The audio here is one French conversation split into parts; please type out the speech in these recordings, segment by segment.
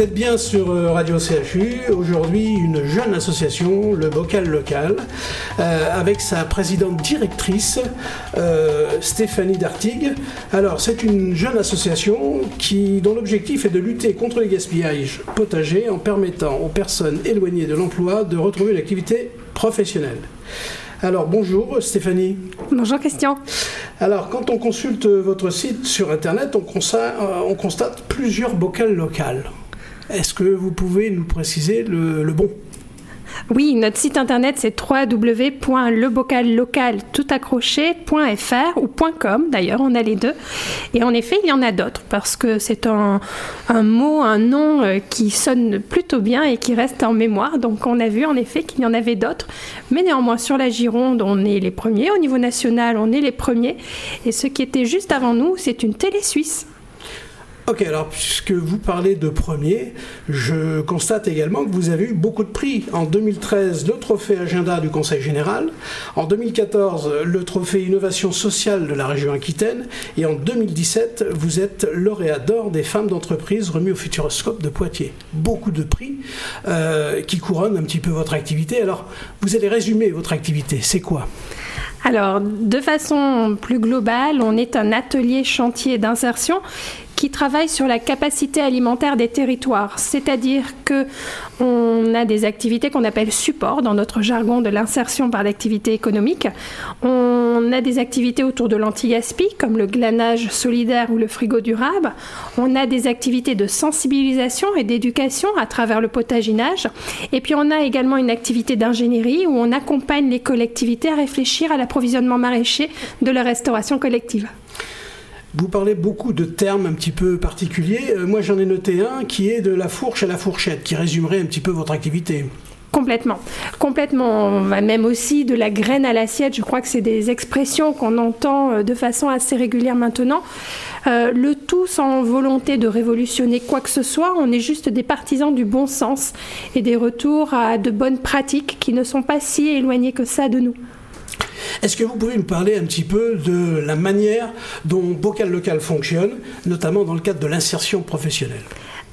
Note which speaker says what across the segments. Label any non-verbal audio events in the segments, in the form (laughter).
Speaker 1: Vous êtes bien sur euh, Radio CHU. Aujourd'hui, une jeune association, le Bocal Local, euh, avec sa présidente directrice, euh, Stéphanie Dartigue. Alors, c'est une jeune association qui, dont l'objectif est de lutter contre les gaspillages potagers en permettant aux personnes éloignées de l'emploi de retrouver l'activité professionnelle. Alors bonjour Stéphanie.
Speaker 2: Bonjour Christian.
Speaker 1: Alors quand on consulte votre site sur Internet, on constate, on constate plusieurs bocales locales. Est-ce que vous pouvez nous préciser le, le bon?
Speaker 2: Oui, notre site internet c'est www.lebocallocal.fr ou .com d'ailleurs, on a les deux. Et en effet, il y en a d'autres parce que c'est un, un, mot, un nom euh, qui sonne plutôt bien et qui reste en mémoire. Donc on a vu en effet qu'il y en avait d'autres. Mais néanmoins, sur la Gironde, on est les premiers. Au niveau national, on est les premiers. Et ce qui était juste avant nous, c'est une télé suisse.
Speaker 1: Ok, alors puisque vous parlez de premier, je constate également que vous avez eu beaucoup de prix. En 2013, le trophée agenda du Conseil général. En 2014, le trophée innovation sociale de la région Aquitaine. Et en 2017, vous êtes lauréat d'or des femmes d'entreprise remis au Futuroscope de Poitiers. Beaucoup de prix euh, qui couronnent un petit peu votre activité. Alors, vous allez résumer votre activité. C'est quoi?
Speaker 2: Alors, de façon plus globale, on est un atelier chantier d'insertion qui travaille sur la capacité alimentaire des territoires, c'est-à-dire que on a des activités qu'on appelle support dans notre jargon de l'insertion par l'activité économique. On a des activités autour de l'anti-gaspi comme le glanage solidaire ou le frigo durable. On a des activités de sensibilisation et d'éducation à travers le potaginage. Et puis on a également une activité d'ingénierie où on accompagne les collectivités à réfléchir à l'approvisionnement maraîcher de la restauration collective.
Speaker 1: Vous parlez beaucoup de termes un petit peu particuliers. Euh, moi, j'en ai noté un qui est de la fourche à la fourchette, qui résumerait un petit peu votre activité.
Speaker 2: Complètement, complètement. Même aussi de la graine à l'assiette. Je crois que c'est des expressions qu'on entend euh, de façon assez régulière maintenant. Euh, le tout sans volonté de révolutionner quoi que ce soit. On est juste des partisans du bon sens et des retours à de bonnes pratiques qui ne sont pas si éloignées que ça de nous.
Speaker 1: Est-ce que vous pouvez me parler un petit peu de la manière dont Bocal Local fonctionne, notamment dans le cadre de l'insertion professionnelle?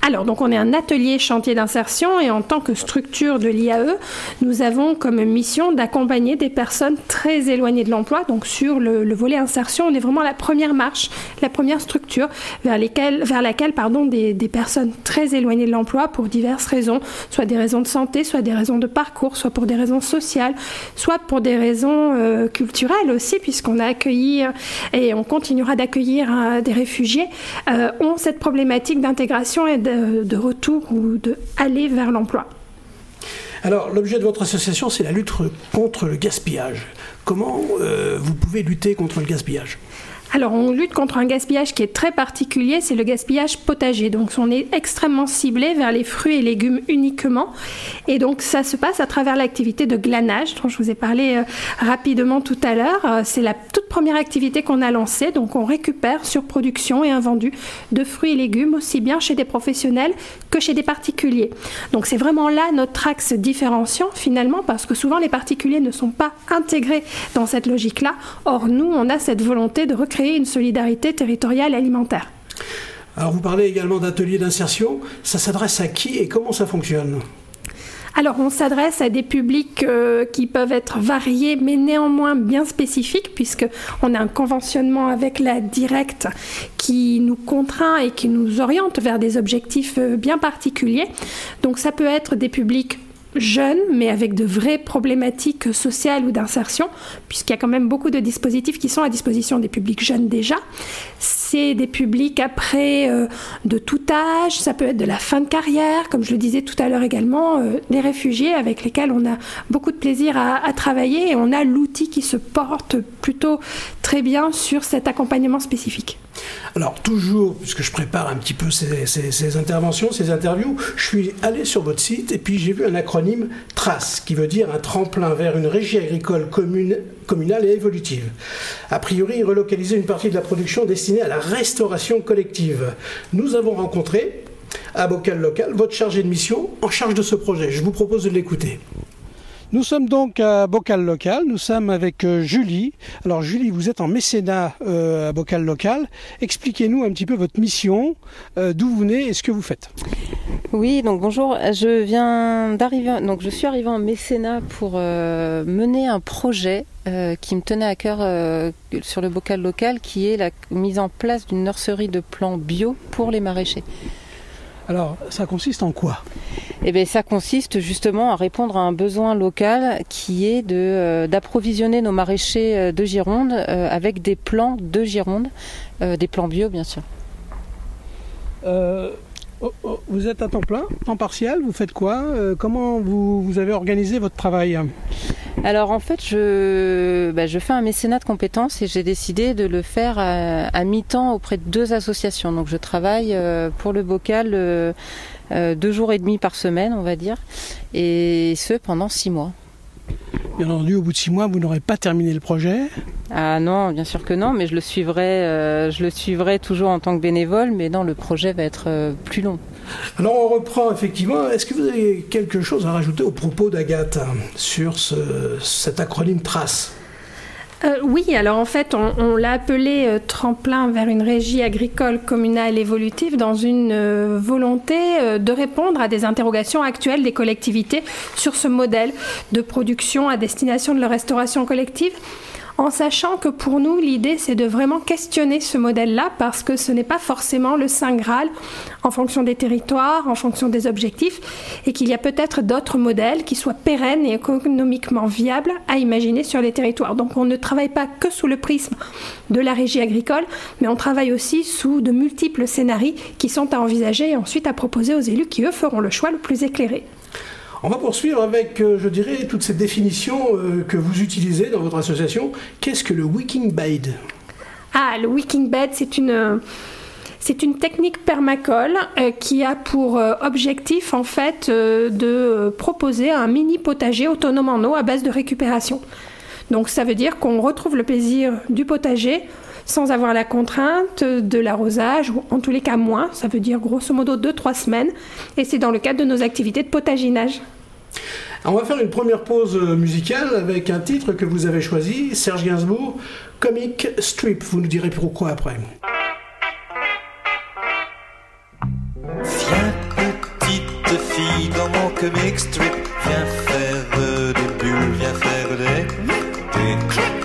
Speaker 2: Alors, donc on est un atelier chantier d'insertion et en tant que structure de l'IAE, nous avons comme mission d'accompagner des personnes très éloignées de l'emploi. Donc sur le, volet insertion, on est vraiment la première marche, la première structure vers, lesquelles, vers laquelle pardon, des, personnes très éloignées de l'emploi pour diverses raisons, soit des raisons de santé, soit des raisons de parcours, soit pour des raisons sociales, soit pour des raisons euh, culturelles aussi, puisqu'on a accueilli euh, et on continuera d'accueillir euh, des réfugiés, ont cette problématique d'intégration et de de, retour ou de aller vers l'emploi.
Speaker 1: Alors, l'objet de votre association, c'est la lutte contre le gaspillage. Comment euh, vous pouvez lutter contre le gaspillage?
Speaker 2: Alors, on lutte contre un gaspillage qui est très particulier, c'est le gaspillage potager. Donc, on est extrêmement ciblé vers les fruits et légumes uniquement. Et donc, ça se passe à travers l'activité de glanage, dont je vous ai parlé euh, rapidement tout à l'heure. Euh, c'est la toute première activité qu'on a lancée. Donc, on récupère sur production et invendu de fruits et légumes, aussi bien chez des professionnels que chez des particuliers. Donc, c'est vraiment là notre axe différenciant, finalement, parce que souvent, les particuliers ne sont pas intégrés dans cette logique-là. Or, nous, on a cette volonté de recréer créer une solidarité territoriale alimentaire.
Speaker 1: Alors vous parlez également d'ateliers d'insertion. Ça s'adresse à qui et comment ça fonctionne?
Speaker 2: Alors, on s'adresse à des publics euh, qui peuvent être variés, mais néanmoins bien spécifiques, puisqu'on a un conventionnement avec la directe qui nous contraint et qui nous oriente vers des objectifs euh, bien particuliers. Donc, ça peut être des publics jeunes, mais avec de vraies problématiques sociales ou d'insertion, puisqu'il y a quand même beaucoup de dispositifs qui sont à disposition des publics jeunes déjà. C'est des publics après euh, de tout âge, ça peut être de la fin de carrière, comme je le disais tout à l'heure également, euh, des réfugiés avec lesquels on a beaucoup de plaisir à, à travailler et on a l'outil qui se porte plutôt très bien sur cet accompagnement spécifique.
Speaker 1: Alors toujours, puisque je prépare un petit peu ces, interventions, ces interviews, je suis allé sur votre site et puis j'ai vu un acronyme TRACE, qui veut dire un tremplin vers une régie agricole communale et évolutive. A priori, relocaliser une partie de la production destinée à la restauration collective. Nous avons rencontré à Bocal Local votre chargé de mission en charge de ce projet. Je vous propose de l'écouter. Nous sommes donc à Bocal Local, nous sommes avec euh, Julie. Alors Julie, vous êtes en mécénat euh, à Bocal Local. Expliquez-nous un petit peu votre mission, euh, d'où vous venez et ce que vous faites.
Speaker 3: Oui, donc bonjour. Je viens d'arriver, donc je suis arrivée en mécénat pour mener un projet qui me tenait à cœur sur le bocal local, qui est la mise en place d'une nurserie de plants bio pour les maraîchers.
Speaker 1: Alors, ça consiste en quoi?
Speaker 3: Eh bien, ça consiste justement à répondre à un besoin local qui est de d'approvisionner nos maraîchers de Gironde avec des plants de Gironde, des plants bio bien sûr.
Speaker 1: Oh, oh, vous êtes à temps plein, temps partiel, vous faites quoi? Euh, Comment vous, avez organisé votre travail?
Speaker 3: Alors en fait, je, bah, je fais un mécénat de compétences et j'ai décidé de le faire à, mi-temps auprès de deux associations. Donc je travaille euh, pour le bocal euh, deux jours et demi par semaine, on va dire, et ce pendant six mois.
Speaker 1: Bien entendu, au bout de six mois, vous n'aurez pas terminé le projet
Speaker 3: Ah non, bien sûr que non, mais je le suivrai, euh, je le suivrai toujours en tant que bénévole, mais non, le projet va être euh, plus long.
Speaker 1: Alors on reprend effectivement. Est-ce que vous avez quelque chose à rajouter au propos d'Agathe sur cet acronyme TRACE
Speaker 2: euh, oui, alors en fait, on, l'a appelé euh, tremplin vers une régie agricole communale évolutive dans une euh, volonté de répondre à des interrogations actuelles des collectivités sur ce modèle de production à destination de la restauration collective en sachant que pour nous, l'idée, c'est de vraiment questionner ce modèle-là, parce que ce n'est pas forcément le Saint Graal en fonction des territoires, en fonction des objectifs, et qu'il y a peut-être d'autres modèles qui soient pérennes et économiquement viables à imaginer sur les territoires. Donc on ne travaille pas que sous le prisme de la régie agricole, mais on travaille aussi sous de multiples scénarios qui sont à envisager et ensuite à proposer aux élus qui, eux, feront le choix le plus éclairé.
Speaker 1: On va poursuivre avec, euh, je dirais, toutes ces définitions euh, que vous utilisez dans votre association. Qu'est-ce que le wicking bed
Speaker 2: Ah, le wicking bed, c'est une... C'est une technique permacole euh, qui a pour objectif en fait de proposer un mini potager autonome en eau à base de récupération. Donc ça veut dire qu'on retrouve le plaisir du potager sans avoir la contrainte de l'arrosage, ou en tous les cas moins, ça veut dire grosso modo 2-3 semaines, et c'est dans le cadre de nos activités de potaginage.
Speaker 1: On va faire une première pause musicale avec un titre que vous avez choisi, Serge Gainsbourg, Comic Strip. Vous nous direz pourquoi après.
Speaker 4: Viens faire des bulles, viens faire des...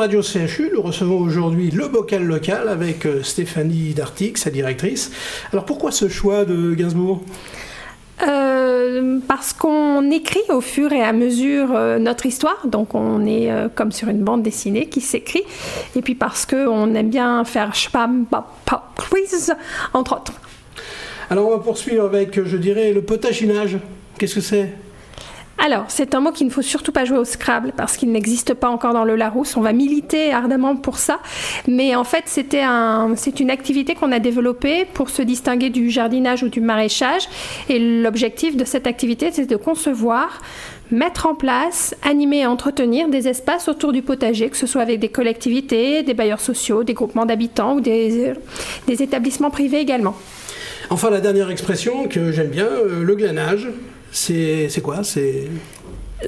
Speaker 1: Radio CHU, nous recevons aujourd'hui le bocal local avec euh, Stéphanie Dartic, sa directrice. Alors pourquoi ce choix de Gainsbourg?
Speaker 2: Euh, parce qu'on écrit au fur et à mesure euh, notre histoire, donc on est comme sur une bande dessinée qui s'écrit, et puis parce qu'on aime bien faire spam, quiz, entre autres.
Speaker 1: Alors on va poursuivre avec, je dirais, le potaginage. Qu'est-ce que c'est?
Speaker 2: Alors, c'est un mot qu'il ne faut surtout pas jouer au Scrabble parce qu'il n'existe pas encore dans le Larousse. On va militer ardemment pour ça. Mais en fait, c'était un, c'est une activité qu'on a développée pour se distinguer du jardinage ou du maraîchage. Et l'objectif de cette activité, c'est de concevoir mettre en place, animer et entretenir des espaces autour du potager, que ce soit avec des collectivités, des bailleurs sociaux, des groupements d'habitants ou des, des, établissements privés également.
Speaker 1: Enfin, la dernière expression que j'aime bien, euh, le glanage. C'est quoi?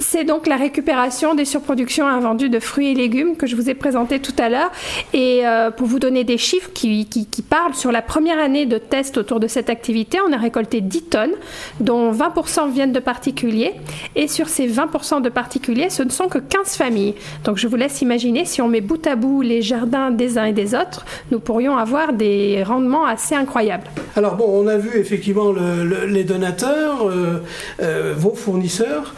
Speaker 1: C'est
Speaker 2: donc la récupération des surproductions invendues de fruits et légumes que je vous ai présenté tout à l'heure. Et euh, pour vous donner des chiffres qui, parlent, sur la première année de test autour de cette activité, on a récolté 10 tonnes, dont 20% viennent de particuliers. Et sur ces 20% de particuliers, ce ne sont que 15 familles. Donc je vous laisse imaginer, si on met bout à bout les jardins des uns et des autres, nous pourrions avoir des rendements assez incroyables.
Speaker 1: Alors bon, on a vu effectivement les donateurs, euh, euh, vos fournisseurs.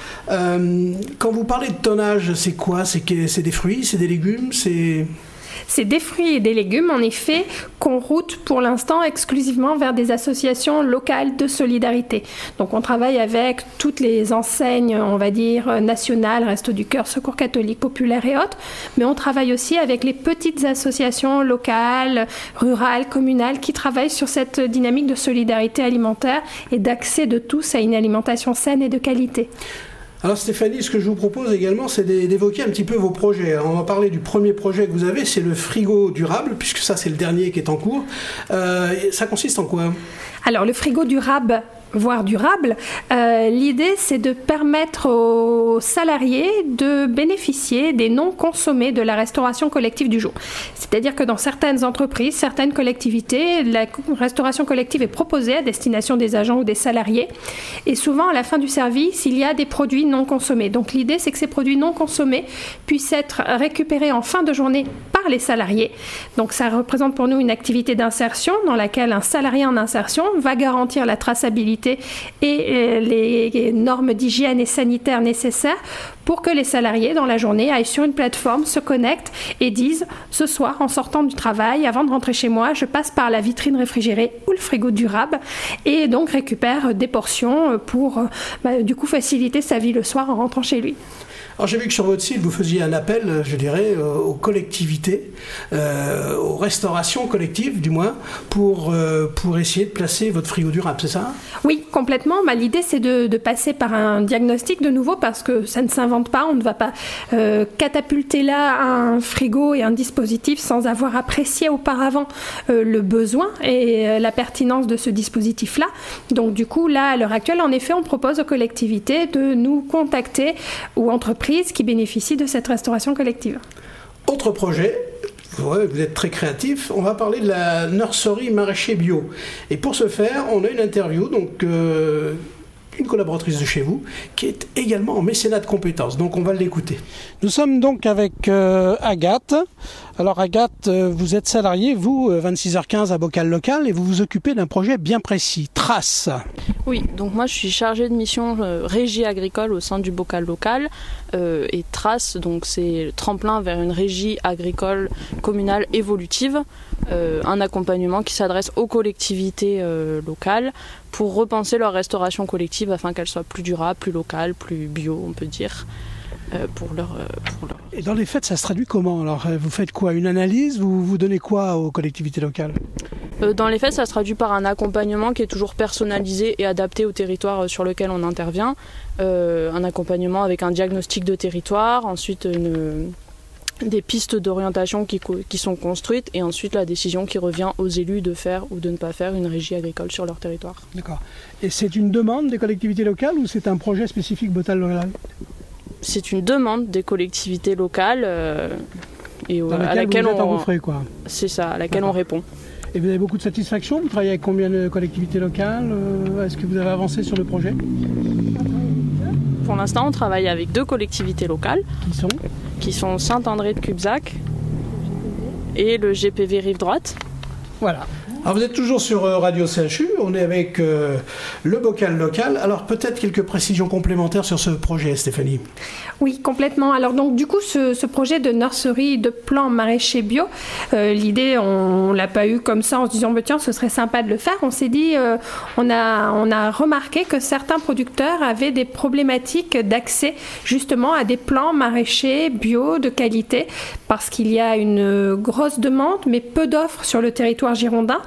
Speaker 1: Quand vous parlez de tonnage, c'est quoi? C'est des fruits, c'est des légumes, c'est...
Speaker 2: C'est des fruits et des légumes, en effet, qu'on route pour l'instant exclusivement vers des associations locales de solidarité. Donc on travaille avec toutes les enseignes, on va dire, nationales, Resto du Cœur, Secours catholique, populaire et autres, mais on travaille aussi avec les petites associations locales, rurales, communales, qui travaillent sur cette dynamique de solidarité alimentaire et d'accès de tous à une alimentation saine et de qualité.
Speaker 1: Alors Stéphanie, ce que je vous propose également, c'est d'évoquer un petit peu vos projets. on va parler du premier projet que vous avez, c'est le frigo durable, puisque ça c'est le dernier qui est en cours. Euh, ça consiste en quoi?
Speaker 2: Alors le frigo durable, voire durable, euh, l'idée c'est de permettre aux salariés de bénéficier des non consommés de la restauration collective du jour. C'est-à-dire que dans certaines entreprises, certaines collectivités, la restauration collective est proposée à destination des agents ou des salariés. Et souvent, à la fin du service, il y a des produits non consommés. Donc l'idée c'est que ces produits non consommés puissent être récupérés en fin de journée par les salariés. Donc ça représente pour nous une activité d'insertion dans laquelle un salarié en insertion va garantir la traçabilité et euh, les normes d'hygiène et sanitaire nécessaires pour que les salariés dans la journée aillent sur une plateforme, se connectent et disent ce soir en sortant du travail, avant de rentrer chez moi, je passe par la vitrine réfrigérée ou le frigo durable et donc récupère des portions pour euh, bah, du coup faciliter sa vie le soir en rentrant chez lui.
Speaker 1: Alors j'ai vu que sur votre site, vous faisiez un appel, je dirais, euh, aux collectivités, euh, aux restaurations collectives du moins, pour, euh, pour essayer de placer votre frigo durable, c'est ça?
Speaker 2: Oui, complètement. Bah, L'idée c'est de, de, passer par un diagnostic de nouveau parce que ça ne s'invente pas. On ne va pas catapulter là un frigo et un dispositif sans avoir apprécié auparavant le besoin et la pertinence de ce dispositif-là. Donc du coup, là, à l'heure actuelle, en effet, on propose aux collectivités de nous contacter ou entreprises qui bénéficient de cette restauration collective.
Speaker 1: Autre projet, vous êtes très créatif. On va parler de la nurserie maraîcher bio. Et pour ce faire, on a une interview donc euh, une collaboratrice de chez vous, qui est également en mécénat de compétences. Donc on va l'écouter. Nous sommes donc avec euh, Agathe. Alors Agathe, euh, vous êtes salariée, vous, 26h15 euh, à Bocal Local, et vous vous occupez d'un projet bien précis, Trace.
Speaker 5: Oui, donc moi je suis chargée de mission régie agricole au sein du Bocal Local. et Trace, donc c'est le tremplin vers une régie agricole communale évolutive. un accompagnement qui s'adresse aux collectivités locales pour repenser leur restauration collective afin qu'elle soit plus durable, plus locale, plus bio, on peut dire. Euh, pour leur, euh,
Speaker 1: pour leur, Et dans les faits, ça se traduit comment Alors, euh, vous faites quoi Une analyse Vous vous donnez quoi aux collectivités locales?
Speaker 5: Dans les faits, ça se traduit par un accompagnement qui est toujours personnalisé et adapté au territoire sur lequel on intervient. un accompagnement avec un diagnostic de territoire, ensuite une, des pistes d'orientation qui, qui, sont construites et ensuite la décision qui revient aux élus de faire ou de ne pas faire une régie agricole sur leur territoire.
Speaker 1: D'accord. Et c'est une demande des collectivités locales ou c'est un projet spécifique Botal Local?
Speaker 5: C'est une demande des collectivités locales euh,
Speaker 1: et à laquelle on
Speaker 5: C'est ça, à laquelle on répond.
Speaker 1: Et vous avez beaucoup de satisfaction Vous travaillez avec combien de collectivités locales euh, Est-ce que vous avez avancé sur le projet?
Speaker 5: Pour l'instant, on travaille avec deux collectivités locales.
Speaker 1: Qui sont?
Speaker 5: Qui sont Saint-André de Cubzac et le GPV Rive Droite.
Speaker 1: Voilà.
Speaker 6: Alors vous êtes toujours sur euh, Radio CHU, on est avec euh, le bocal local. Alors peut-être quelques précisions complémentaires sur ce projet, Stéphanie.
Speaker 2: Oui, complètement. Alors donc du coup, ce, projet de nurserie de plants maraîchers bio, euh, l'idée, on, ne l'a pas eu comme ça en se disant, bah, tiens, ce serait sympa de le faire. On s'est dit, on, a, on a remarqué que certains producteurs avaient des problématiques d'accès justement à des plants maraîchers bio de qualité, parce qu'il y a une grosse demande, mais peu d'offres sur le territoire girondin.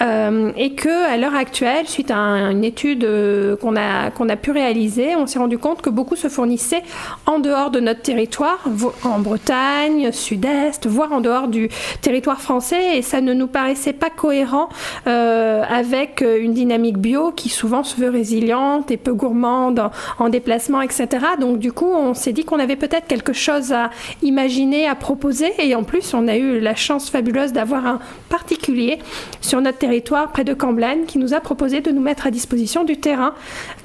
Speaker 2: Euh, et que à l'heure actuelle, suite à une étude euh, qu'on a qu'on a pu réaliser, on s'est rendu compte que beaucoup se fournissaient en dehors de notre territoire, en Bretagne, Sud-Est, voire en dehors du territoire français, et ça ne nous paraissait pas cohérent euh, avec une dynamique bio qui souvent se veut résiliente et peu gourmande en, en déplacement, etc. Donc du coup, on s'est dit qu'on avait peut-être quelque chose à imaginer, à proposer, et en plus, on a eu la chance fabuleuse d'avoir un particulier sur notre territoire territoire près de Camblaine qui nous a proposé de nous mettre à disposition du terrain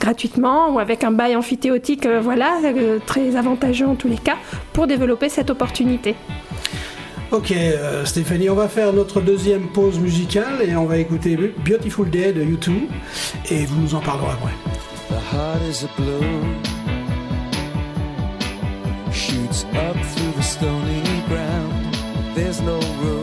Speaker 2: gratuitement ou avec un bail amphithéotique, euh, voilà, euh, très avantageux en tous les cas, pour développer cette opportunité.
Speaker 6: Ok, euh, Stéphanie, on va faire notre deuxième pause musicale et on va écouter Beautiful Day de U2 et vous nous en parlerez après. The heart is a blue, shoots up through the stony ground. There's no room.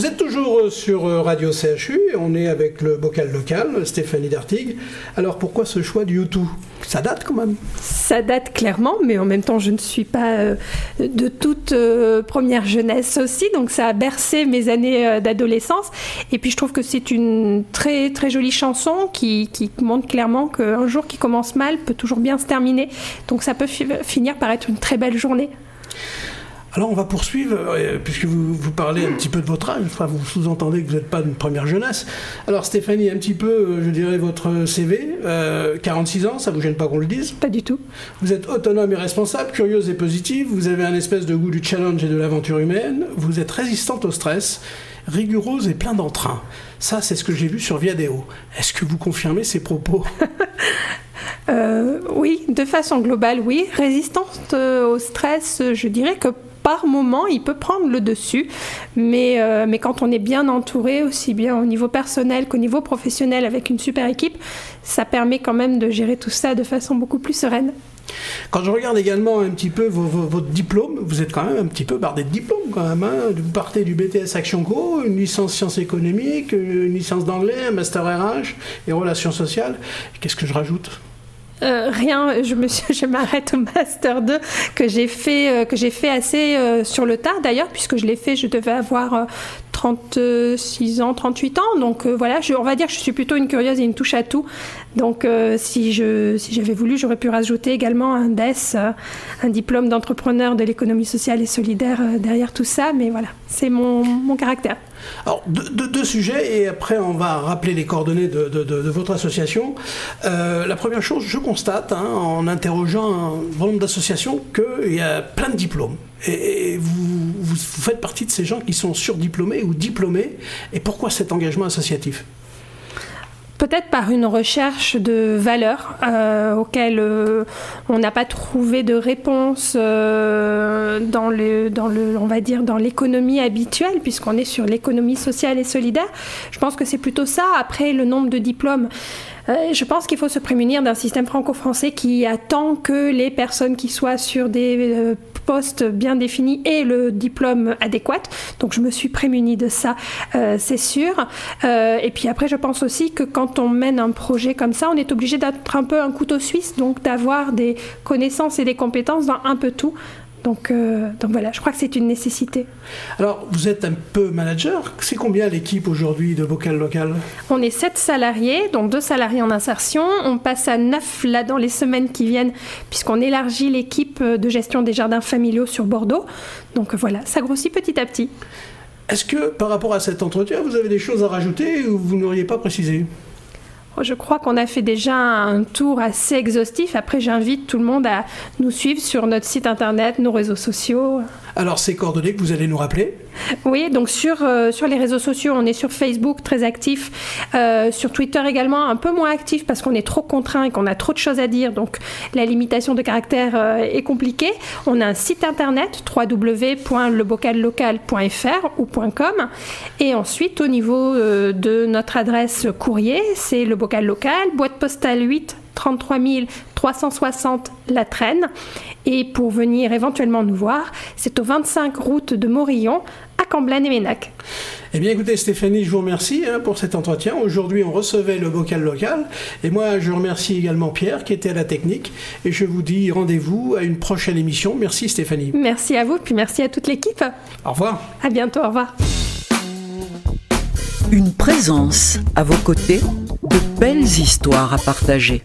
Speaker 6: Vous êtes toujours sur Radio CHU et on est avec le bocal local, Stéphanie Dartigue. Alors pourquoi ce choix du YouTube Ça date quand même
Speaker 2: Ça date clairement, mais en même temps je ne suis pas euh, de toute euh, première jeunesse aussi, donc ça a bercé mes années euh, d'adolescence. Et puis je trouve que c'est une très très jolie chanson qui montre clairement qu'un jour qui commence mal peut toujours bien se terminer. Donc ça peut finir par être une très belle journée.
Speaker 6: Alors on va poursuivre, euh, puisque vous, vous, parlez un petit peu de votre âge, enfin, vous sous-entendez que vous n'êtes pas d'une première jeunesse. Alors Stéphanie, un petit peu, euh, je dirais, votre CV, 46 euh, ans, ça vous gêne pas qu'on le dise?
Speaker 2: Pas du tout.
Speaker 6: Vous êtes autonome et responsable, curieuse et positive, vous avez un espèce de goût du challenge et de l'aventure humaine, vous êtes résistante au stress, rigoureuse et plein d'entrain. Ça, c'est ce que j'ai vu sur Viadeo. Est-ce que vous confirmez ces propos? (laughs)
Speaker 2: Oui, de façon globale, oui. Résistante au stress, je dirais que par moment, il peut prendre le dessus, mais, euh, mais quand on est bien entouré, aussi bien au niveau personnel qu'au niveau professionnel, avec une super équipe, ça permet quand même de gérer tout ça de façon beaucoup plus sereine.
Speaker 1: Quand je regarde également un petit peu votre diplôme, vous êtes quand même un petit peu bardé de diplômes quand même. Hein. vous partez du BTS Action Co, une licence sciences économiques, une licence d'anglais, un master RH et relations sociales. Qu'est-ce que je rajoute?
Speaker 2: Euh, rien, je me (laughs) je m'arrête au master 2 que j'ai fait euh, que j'ai fait assez euh, sur le tard d'ailleurs puisque je l'ai fait je devais avoir 36 ans 38 ans. Donc voilà je, on va dire que je suis plutôt une curieuse et une touche à tout. Donc si je si j'avais voulu j'aurais pu rajouter également un DES un diplôme d'entrepreneur de l'économie sociale et solidaire derrière tout ça. Mais voilà c'est mon, mon caractère
Speaker 1: alors, deux, sujets, et après on va rappeler les coordonnées de, votre association. Euh, la première chose, je constate, hein, en interrogeant un grand nombre d'associations, qu'il y a plein de diplômes. Et, vous, vous, faites partie de ces gens qui sont surdiplômés ou diplômés. Et pourquoi cet engagement associatif?
Speaker 2: Peut-être par une recherche de valeurs euh, auxquelles euh, on n'a pas trouvé de réponse euh, dans le, dans le, on va dire dans l'économie habituelle, puisqu'on est sur l'économie sociale et solidaire. Je pense que c'est plutôt ça. Après, le nombre de diplômes. Je pense qu'il faut se prémunir d'un système franco-français qui attend que les personnes qui soient sur des poste bien défini et le diplôme adéquat. Donc je me suis prémunie de ça, euh, c'est sûr. Euh, et puis après, je pense aussi que quand on mène un projet comme ça, on est obligé d'être un peu un couteau suisse, donc d'avoir des connaissances et des compétences dans un peu tout. Donc, euh, donc voilà, je crois que c'est une nécessité.
Speaker 1: Alors, vous êtes un peu manager. C'est combien l'équipe aujourd'hui de Vocal Local?
Speaker 2: On est 7 salariés, donc 2 salariés en insertion. On passe à 9 là dans les semaines qui viennent, puisqu'on élargit l'équipe de gestion des jardins familiaux sur Bordeaux. Donc voilà, ça grossit petit à petit.
Speaker 1: Est-ce que par rapport à cet entretien, vous avez des choses à rajouter ou vous n'auriez pas précisé?
Speaker 2: Je crois qu'on a fait déjà un tour assez exhaustif. Après, j'invite tout le monde à nous suivre sur notre site internet, nos réseaux sociaux.
Speaker 1: Alors, ces coordonnées que vous allez nous rappeler
Speaker 2: Oui, donc sur, euh, sur les réseaux sociaux, on est sur Facebook très actif, euh, sur Twitter également un peu moins actif parce qu'on est trop contraint et qu'on a trop de choses à dire, donc la limitation de caractère euh, est compliquée. On a un site internet www.lebocallocal.fr ou .com. Et ensuite au niveau de notre adresse courrier, c'est le bocal local, boîte postale 8 33 360 La Traîne. Et pour venir éventuellement nous voir, c'est au 25 route de Morillon, à Camblane et Ménac.
Speaker 1: Eh bien écoutez Stéphanie, je vous remercie hein, pour cet entretien. Aujourd'hui on recevait le bocal local et moi je remercie également Pierre qui était à la technique et je vous dis rendez-vous à une prochaine émission. Merci Stéphanie.
Speaker 2: Merci à vous puis merci à toute l'équipe.
Speaker 1: Au revoir.
Speaker 2: À bientôt, au revoir.
Speaker 7: Une présence à vos côtés, de belles histoires à partager.